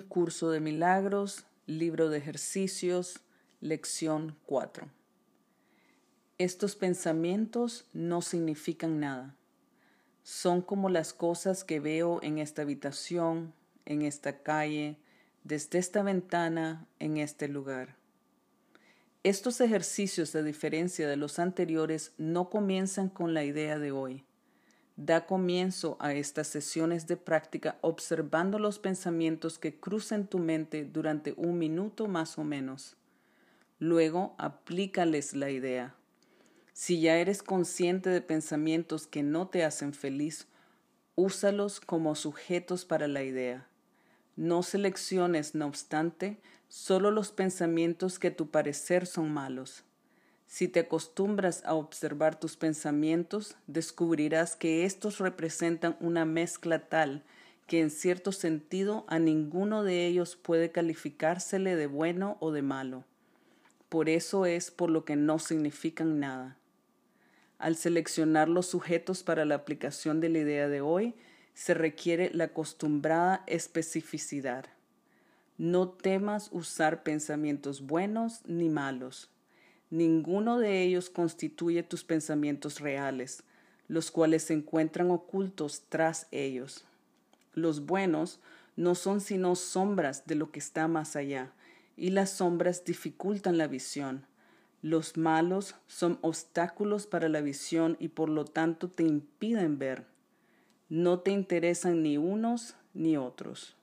Curso de milagros, libro de ejercicios, lección 4. Estos pensamientos no significan nada. Son como las cosas que veo en esta habitación, en esta calle, desde esta ventana, en este lugar. Estos ejercicios, a diferencia de los anteriores, no comienzan con la idea de hoy Da comienzo a estas sesiones de práctica observando los pensamientos que cruzan tu mente durante un minuto más o menos. Luego aplícales la idea. Si ya eres consciente de pensamientos que no te hacen feliz, úsalos como sujetos para la idea. No selecciones, no obstante, solo los pensamientos que a tu parecer son malos. Si te acostumbras a observar tus pensamientos, descubrirás que estos representan una mezcla tal que en cierto sentido a ninguno de ellos puede calificársele de bueno o de malo. Por eso es por lo que no significan nada. Al seleccionar los sujetos para la aplicación de la idea de hoy, se requiere la acostumbrada especificidad. No temas usar pensamientos buenos ni malos Ninguno de ellos constituye tus pensamientos reales, los cuales se encuentran ocultos tras ellos. Los buenos no son sino sombras de lo que está más allá, y las sombras dificultan la visión. Los malos son obstáculos para la visión y por lo tanto te impiden ver. No te interesan ni unos ni otros.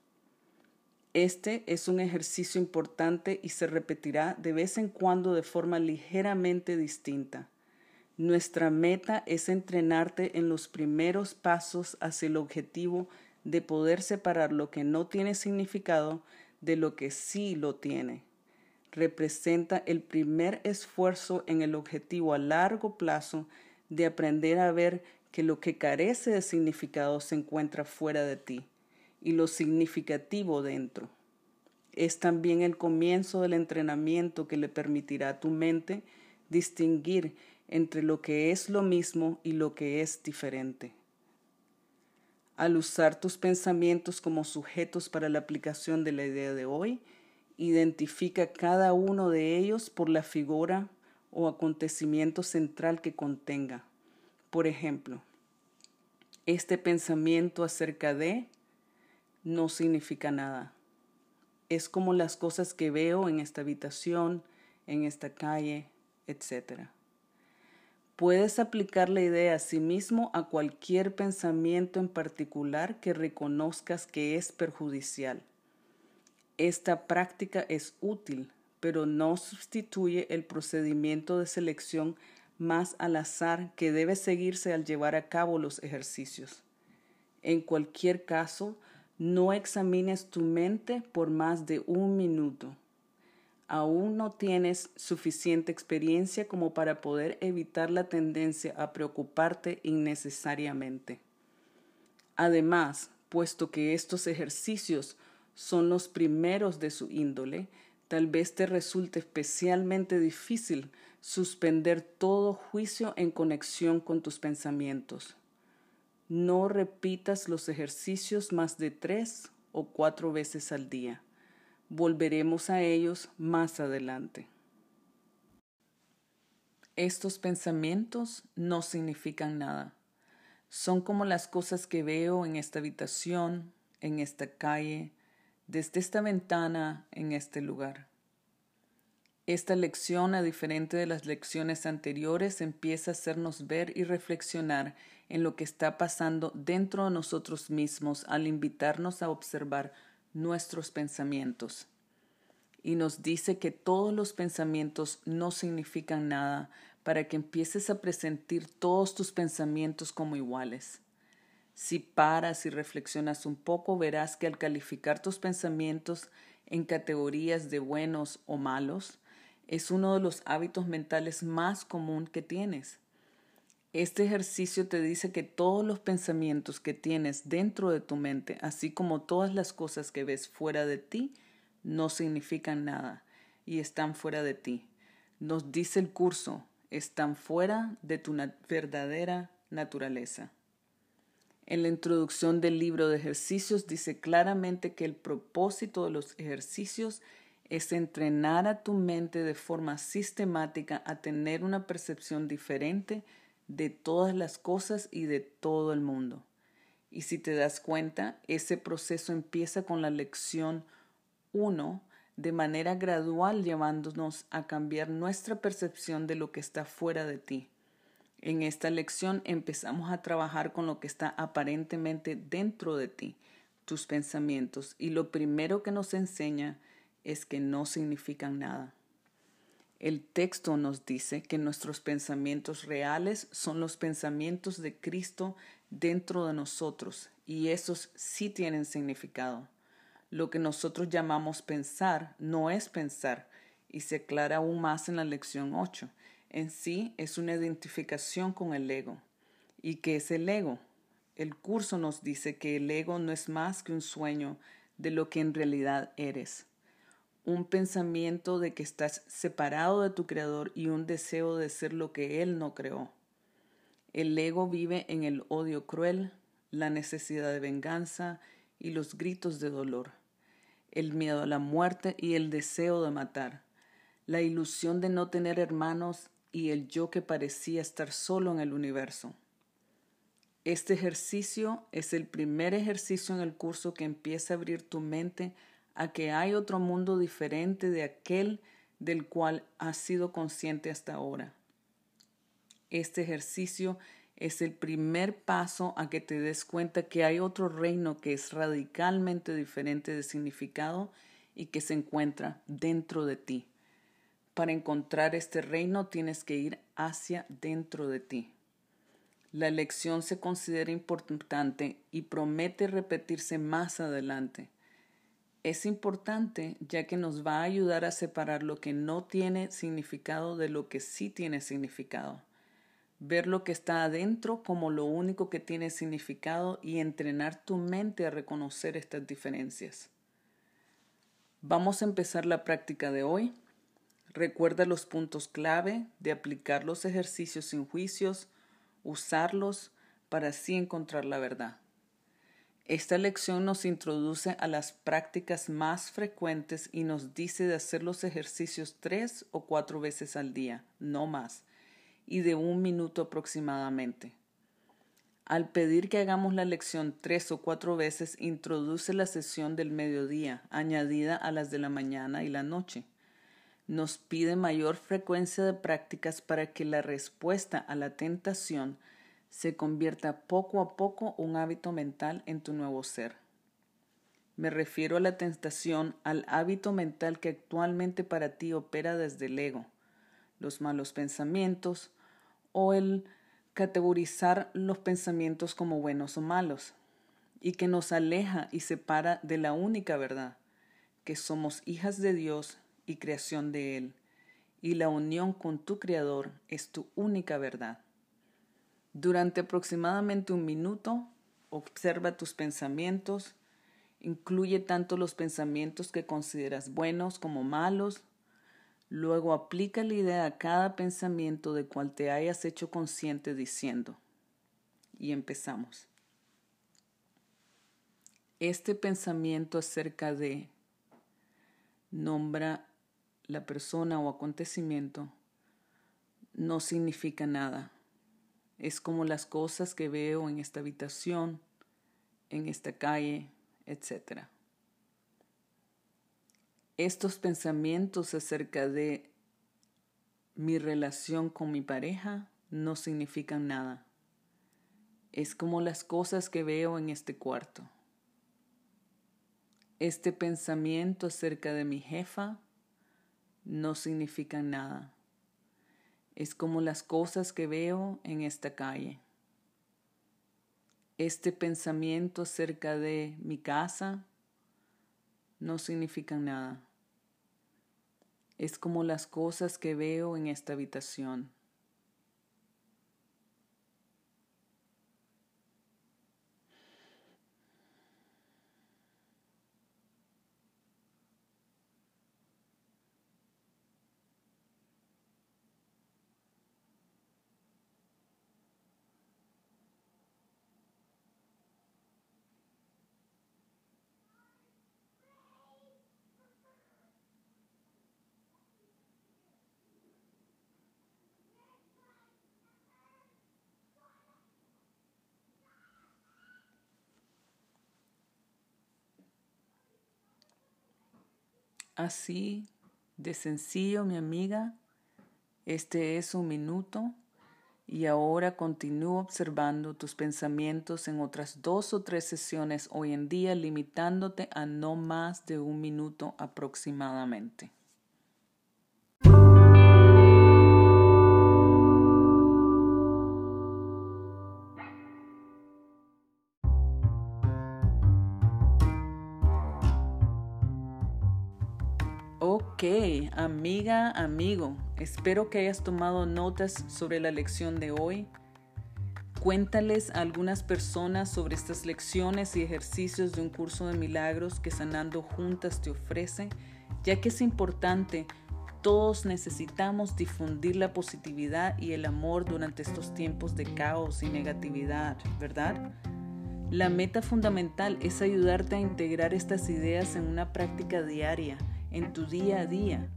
Este es un ejercicio importante y se repetirá de vez en cuando de forma ligeramente distinta. Nuestra meta es entrenarte en los primeros pasos hacia el objetivo de poder separar lo que no tiene significado de lo que sí lo tiene. Representa el primer esfuerzo en el objetivo a largo plazo de aprender a ver que lo que carece de significado se encuentra fuera de ti y lo significativo dentro. Es también el comienzo del entrenamiento que le permitirá a tu mente distinguir entre lo que es lo mismo y lo que es diferente. Al usar tus pensamientos como sujetos para la aplicación de la idea de hoy, identifica cada uno de ellos por la figura o acontecimiento central que contenga. Por ejemplo, este pensamiento acerca de no significa nada. Es como las cosas que veo en esta habitación, en esta calle, etc. Puedes aplicar la idea a sí mismo a cualquier pensamiento en particular que reconozcas que es perjudicial. Esta práctica es útil, pero no sustituye el procedimiento de selección más al azar que debe seguirse al llevar a cabo los ejercicios. En cualquier caso, no examines tu mente por más de un minuto. Aún no tienes suficiente experiencia como para poder evitar la tendencia a preocuparte innecesariamente. Además, puesto que estos ejercicios son los primeros de su índole, tal vez te resulte especialmente difícil suspender todo juicio en conexión con tus pensamientos. No repitas los ejercicios más de tres o cuatro veces al día. Volveremos a ellos más adelante. Estos pensamientos no significan nada. Son como las cosas que veo en esta habitación, en esta calle, desde esta ventana, en este lugar. Esta lección, a diferente de las lecciones anteriores, empieza a hacernos ver y reflexionar en lo que está pasando dentro de nosotros mismos al invitarnos a observar nuestros pensamientos. Y nos dice que todos los pensamientos no significan nada para que empieces a presentir todos tus pensamientos como iguales. Si paras y reflexionas un poco, verás que al calificar tus pensamientos en categorías de buenos o malos, es uno de los hábitos mentales más común que tienes. Este ejercicio te dice que todos los pensamientos que tienes dentro de tu mente, así como todas las cosas que ves fuera de ti, no significan nada y están fuera de ti. Nos dice el curso, están fuera de tu verdadera naturaleza. En la introducción del libro de ejercicios dice claramente que el propósito de los ejercicios es entrenar a tu mente de forma sistemática a tener una percepción diferente de todas las cosas y de todo el mundo. Y si te das cuenta, ese proceso empieza con la lección 1 de manera gradual llevándonos a cambiar nuestra percepción de lo que está fuera de ti. En esta lección empezamos a trabajar con lo que está aparentemente dentro de ti, tus pensamientos, y lo primero que nos enseña es que no significan nada. El texto nos dice que nuestros pensamientos reales son los pensamientos de Cristo dentro de nosotros y esos sí tienen significado. Lo que nosotros llamamos pensar no es pensar y se aclara aún más en la lección 8. en sí es una identificación con el ego. ¿Y qué es el ego? El curso nos dice que el ego no es más que un sueño de lo que en realidad eres. Un pensamiento de que estás separado de tu creador y un deseo de ser lo que él no creó. El ego vive en el odio cruel, la necesidad de venganza y los gritos de dolor, el miedo a la muerte y el deseo de matar, la ilusión de no tener hermanos y el yo que parecía estar solo en el universo. Este ejercicio es el primer ejercicio en el curso que empieza a abrir tu mente a que hay otro mundo diferente de aquel del cual has sido consciente hasta ahora. Este ejercicio es el primer paso a que te des cuenta que hay otro reino que es radicalmente diferente de significado y que se encuentra dentro de ti. Para encontrar este reino tienes que ir hacia dentro de ti. La lección se considera importante y promete repetirse más adelante. Es importante ya que nos va a ayudar a separar lo que no tiene significado de lo que sí tiene significado. Ver lo que está adentro como lo único que tiene significado y entrenar tu mente a reconocer estas diferencias. Vamos a empezar la práctica de hoy. Recuerda los puntos clave de aplicar los ejercicios sin juicios usarlos para así encontrar la verdad. Esta lección nos introduce a las prácticas más frecuentes y nos dice de hacer los ejercicios tres o cuatro veces al día, no más, y de un minuto aproximadamente. Al pedir que hagamos la lección tres o cuatro veces, introduce la sesión del mediodía, añadida a las de la mañana y la noche nos pide mayor frecuencia de prácticas para que la respuesta a la tentación se convierta poco a poco un hábito mental en tu nuevo ser. Me refiero a la tentación, al hábito mental que actualmente para ti opera desde el ego, los malos pensamientos o el categorizar los pensamientos como buenos o malos, y que nos aleja y separa de la única verdad, que somos hijas de Dios y creación de Él, y la unión con tu Creador es tu única verdad. Durante aproximadamente un minuto, observa tus pensamientos, incluye tanto los pensamientos que consideras buenos como malos, luego aplica la idea a cada pensamiento de cual te hayas hecho consciente diciendo, y empezamos. Este pensamiento acerca de nombra la persona o acontecimiento no significa nada. Es como las cosas que veo en esta habitación, en esta calle, etc. Estos pensamientos acerca de mi relación con mi pareja no significan nada. Es como las cosas que veo en este cuarto. Este pensamiento acerca de mi jefa no significan nada. Es como las cosas que veo en esta calle. Este pensamiento acerca de mi casa no significan nada. Es como las cosas que veo en esta habitación. Así de sencillo, mi amiga, este es un minuto y ahora continúo observando tus pensamientos en otras dos o tres sesiones hoy en día, limitándote a no más de un minuto aproximadamente. Ok, amiga, amigo, espero que hayas tomado notas sobre la lección de hoy. Cuéntales a algunas personas sobre estas lecciones y ejercicios de un curso de milagros que Sanando Juntas te ofrece, ya que es importante, todos necesitamos difundir la positividad y el amor durante estos tiempos de caos y negatividad, ¿verdad? La meta fundamental es ayudarte a integrar estas ideas en una práctica diaria, en tu día a día.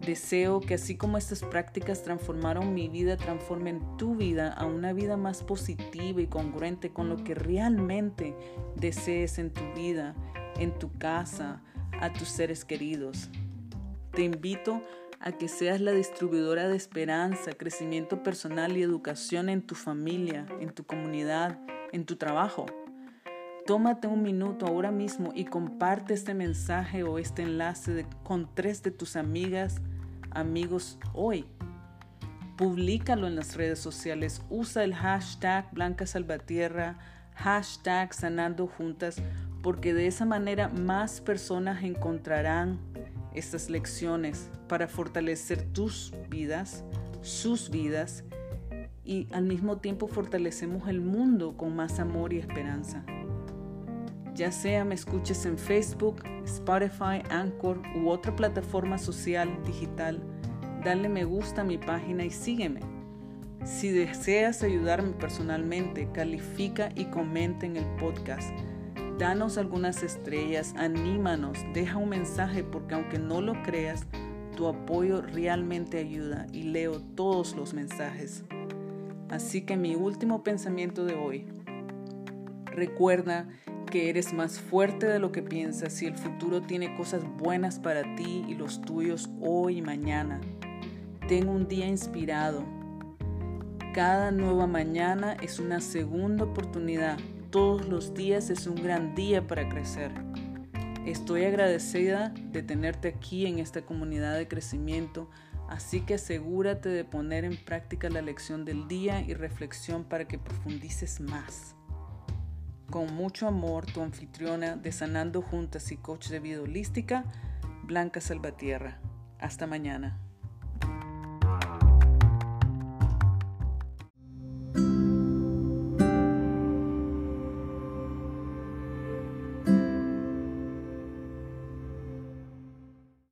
Deseo que así como estas prácticas transformaron mi vida, transformen tu vida a una vida más positiva y congruente con lo que realmente desees en tu vida, en tu casa, a tus seres queridos. Te invito a que seas la distribuidora de esperanza, crecimiento personal y educación en tu familia, en tu comunidad, en tu trabajo. Tómate un minuto ahora mismo y comparte este mensaje o este enlace con tres de tus amigas, amigos hoy. Publícalo en las redes sociales. Usa el hashtag Blanca Salvatierra, hashtag Sanando Juntas, porque de esa manera más personas encontrarán estas lecciones para fortalecer tus vidas, sus vidas, y al mismo tiempo fortalecemos el mundo con más amor y esperanza. Ya sea me escuches en Facebook, Spotify, Anchor u otra plataforma social digital, dale me gusta a mi página y sígueme. Si deseas ayudarme personalmente, califica y comenta en el podcast. Danos algunas estrellas, anímanos, deja un mensaje porque aunque no lo creas, tu apoyo realmente ayuda y leo todos los mensajes. Así que mi último pensamiento de hoy, recuerda que eres más fuerte de lo que piensas y el futuro tiene cosas buenas para ti y los tuyos hoy y mañana. Ten un día inspirado. Cada nueva mañana es una segunda oportunidad. Todos los días es un gran día para crecer. Estoy agradecida de tenerte aquí en esta comunidad de crecimiento, así que asegúrate de poner en práctica la lección del día y reflexión para que profundices más. Con mucho amor, tu anfitriona de Sanando Juntas y coach de vida holística, Blanca Salvatierra. Hasta mañana.